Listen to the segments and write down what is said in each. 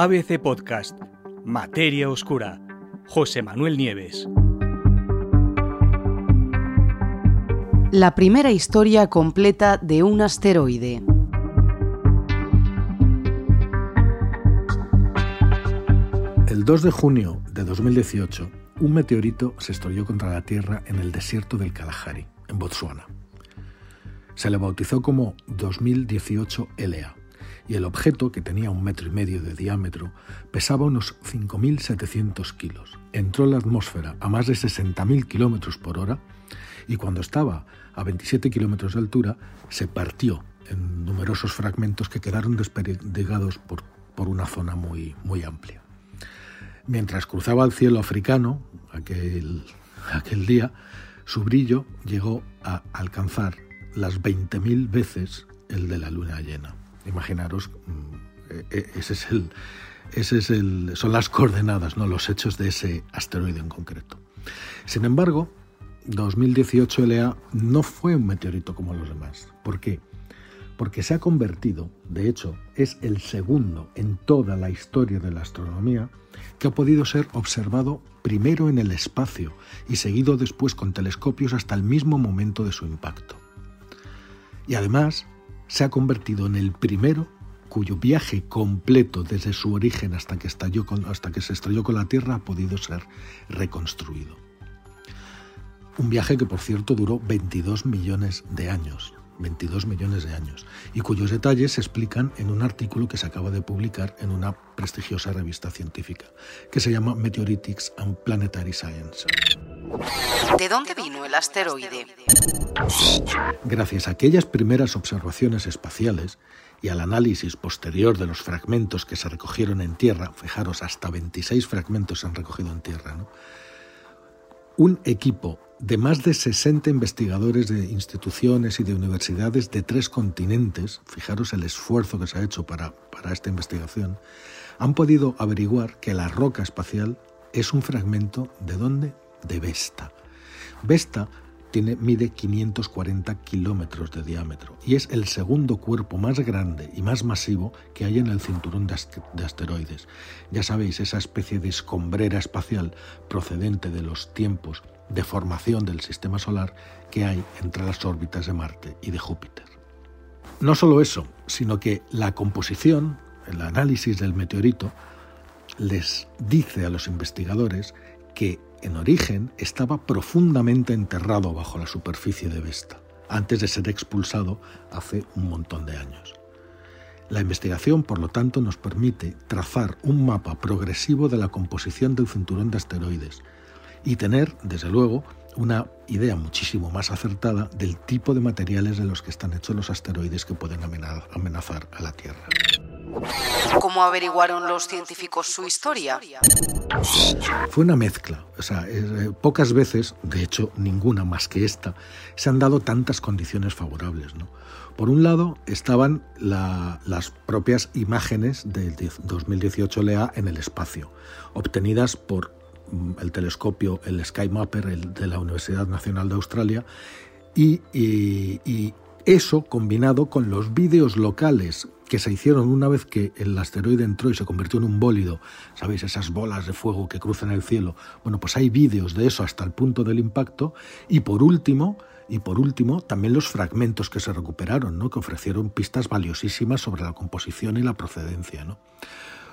ABC Podcast, Materia Oscura, José Manuel Nieves. La primera historia completa de un asteroide. El 2 de junio de 2018, un meteorito se estrelló contra la Tierra en el desierto del Kalahari, en Botsuana. Se le bautizó como 2018 LA y el objeto, que tenía un metro y medio de diámetro, pesaba unos 5.700 kilos. Entró en la atmósfera a más de 60.000 kilómetros por hora y cuando estaba a 27 kilómetros de altura se partió en numerosos fragmentos que quedaron desperdigados por, por una zona muy, muy amplia. Mientras cruzaba el cielo africano aquel, aquel día, su brillo llegó a alcanzar las 20.000 veces el de la luna llena. Imaginaros, mm, e, e, ese es el, ese es el, son las coordenadas, ¿no? los hechos de ese asteroide en concreto. Sin embargo, 2018 LA no fue un meteorito como los demás. ¿Por qué? Porque se ha convertido, de hecho, es el segundo en toda la historia de la astronomía que ha podido ser observado primero en el espacio y seguido después con telescopios hasta el mismo momento de su impacto. Y además se ha convertido en el primero cuyo viaje completo desde su origen hasta que, estalló hasta que se estrelló con la Tierra ha podido ser reconstruido. Un viaje que, por cierto, duró 22 millones de años. 22 millones de años, y cuyos detalles se explican en un artículo que se acaba de publicar en una prestigiosa revista científica, que se llama Meteoritics and Planetary Science. ¿De dónde vino el asteroide? Gracias a aquellas primeras observaciones espaciales y al análisis posterior de los fragmentos que se recogieron en tierra, fijaros, hasta 26 fragmentos se han recogido en tierra, un equipo de más de 60 investigadores de instituciones y de universidades de tres continentes, fijaros el esfuerzo que se ha hecho para, para esta investigación, han podido averiguar que la roca espacial es un fragmento de dónde? De Vesta. Vesta tiene, mide 540 kilómetros de diámetro y es el segundo cuerpo más grande y más masivo que hay en el cinturón de asteroides. Ya sabéis, esa especie de escombrera espacial procedente de los tiempos de formación del sistema solar que hay entre las órbitas de Marte y de Júpiter. No solo eso, sino que la composición, el análisis del meteorito, les dice a los investigadores que en origen estaba profundamente enterrado bajo la superficie de Vesta, antes de ser expulsado hace un montón de años. La investigación, por lo tanto, nos permite trazar un mapa progresivo de la composición del cinturón de asteroides, y tener, desde luego, una idea muchísimo más acertada del tipo de materiales de los que están hechos los asteroides que pueden amenazar a la Tierra. ¿Cómo averiguaron los científicos su historia? Fue una mezcla. O sea, eh, pocas veces, de hecho ninguna más que esta, se han dado tantas condiciones favorables. Por un lado estaban las propias imágenes del 2018 LEA en el espacio, obtenidas por Mm, el telescopio, el Sky Mapper el de la Universidad Nacional de Australia, y, eso combinado con los vídeos locales que se hicieron una vez que el asteroide entró y se convirtió en un bólido, ¿sabéis? Esas bolas de fuego que cruzan el cielo. Bueno, pues hay vídeos de eso hasta el punto del impacto. Y por último, y por último, también los fragmentos que se recuperaron, ¿no? Que ofrecieron pistas valiosísimas sobre la composición y la procedencia, ¿no?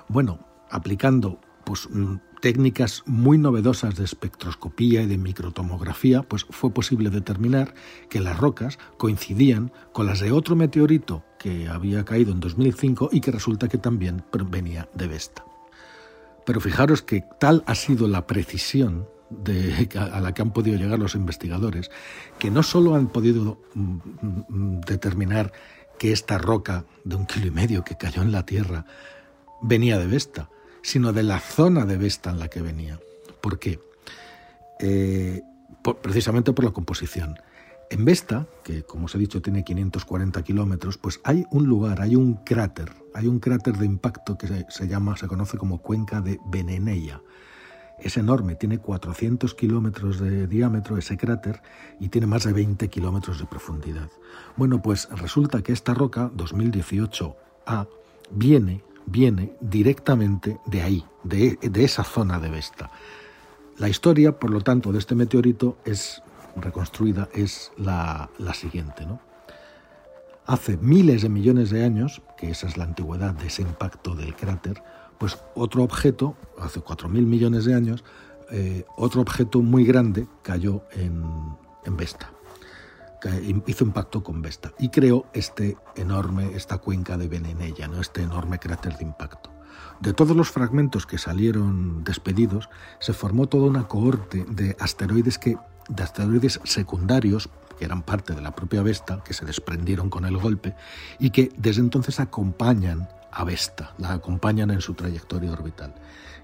Bueno, aplicando pues, mm, técnicas muy novedosas de espectroscopía y de microtomografía, pues fue posible determinar que las rocas coincidían con las de otro meteorito que había caído en 2005 y que resulta que también venía de Vesta. Pero fijaros que tal ha sido la precisión a la que han podido llegar los investigadores, que no solo han podido mm, mm, determinar que esta roca de un kilo y medio que cayó en la Tierra venía de Vesta, sino de la zona de Vesta en la que venía. ¿Por qué? Eh, precisamente por la composición. En Vesta, que como os he dicho tiene 540 kilómetros, pues hay un lugar, hay un cráter, hay un cráter de impacto que se, llama, se conoce como cuenca de Veneneia. Es enorme, tiene 400 kilómetros de diámetro ese cráter y tiene más de 20 kilómetros de profundidad. Bueno, pues resulta que esta roca, 2018A, viene viene directamente de ahí, de, esa zona de Vesta. La historia, por lo tanto, de este meteorito es reconstruida, es la, la siguiente. ¿no? Hace miles de millones de años, que esa es la antigüedad de ese impacto del cráter, pues otro objeto, hace 4.000 millones de años, eh, otro objeto muy grande cayó en, en Vesta. Hizo impacto con Vesta y creó este enorme, esta cuenca de Venenella, ¿no? este enorme cráter de impacto. De todos los fragmentos que salieron despedidos, se formó toda una cohorte de asteroides que de asteroides secundarios que eran parte de la propia Vesta, que se desprendieron con el golpe y que desde entonces acompañan a Vesta, la acompañan en su trayectoria orbital.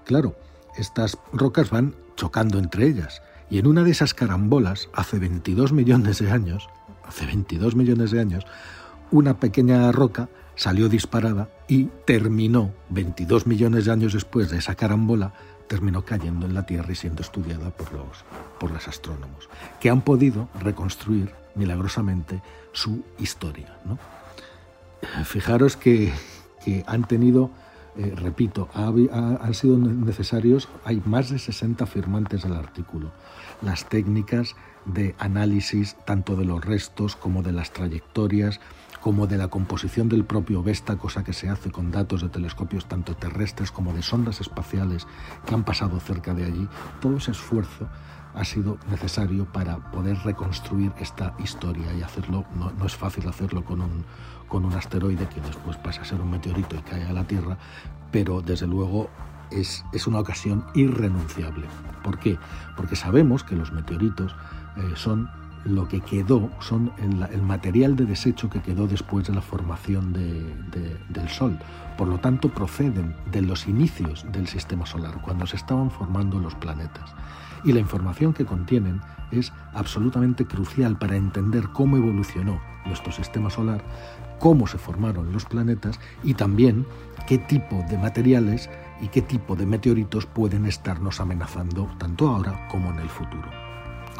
Claro, estas rocas van chocando entre ellas y en una de esas carambolas, hace 22 millones de años, hace 22 millones de años, una pequeña roca salió disparada y terminó, 22 millones de años después de esa carambola, terminó cayendo en la Tierra y siendo estudiada por los, por los astrónomos, que han podido reconstruir milagrosamente su historia. Fijaros que, han tenido, eh, repito, han sido necesarios, hay más de 60 firmantes del artículo. Las técnicas de análisis tanto de los restos como de las trayectorias, como de la composición del propio Vesta, cosa que se hace con datos de telescopios tanto terrestres como de sondas espaciales que han pasado cerca de allí, todo ese esfuerzo ha sido necesario para poder reconstruir esta historia y hacerlo, no, es fácil hacerlo con un, con un asteroide que después pasa a ser un meteorito y cae a la Tierra, pero desde luego es, es una ocasión irrenunciable. ¿Por qué? Porque sabemos que los meteoritos eh, son lo que quedó son el, material de desecho que quedó después de la formación del Sol. Por lo tanto, proceden de los inicios del sistema solar, cuando se estaban formando los planetas. Y la información que contienen es absolutamente crucial para entender cómo evolucionó nuestro sistema solar, cómo se formaron los planetas y también qué tipo de materiales y qué tipo de meteoritos pueden estarnos amenazando tanto ahora como en el futuro.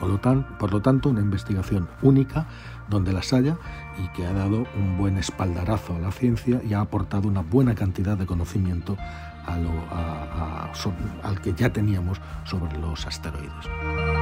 Por lo, tanto, una investigación única donde las haya y que ha dado un buen espaldarazo a la ciencia y ha aportado una buena cantidad de conocimiento al que ya teníamos sobre los asteroides.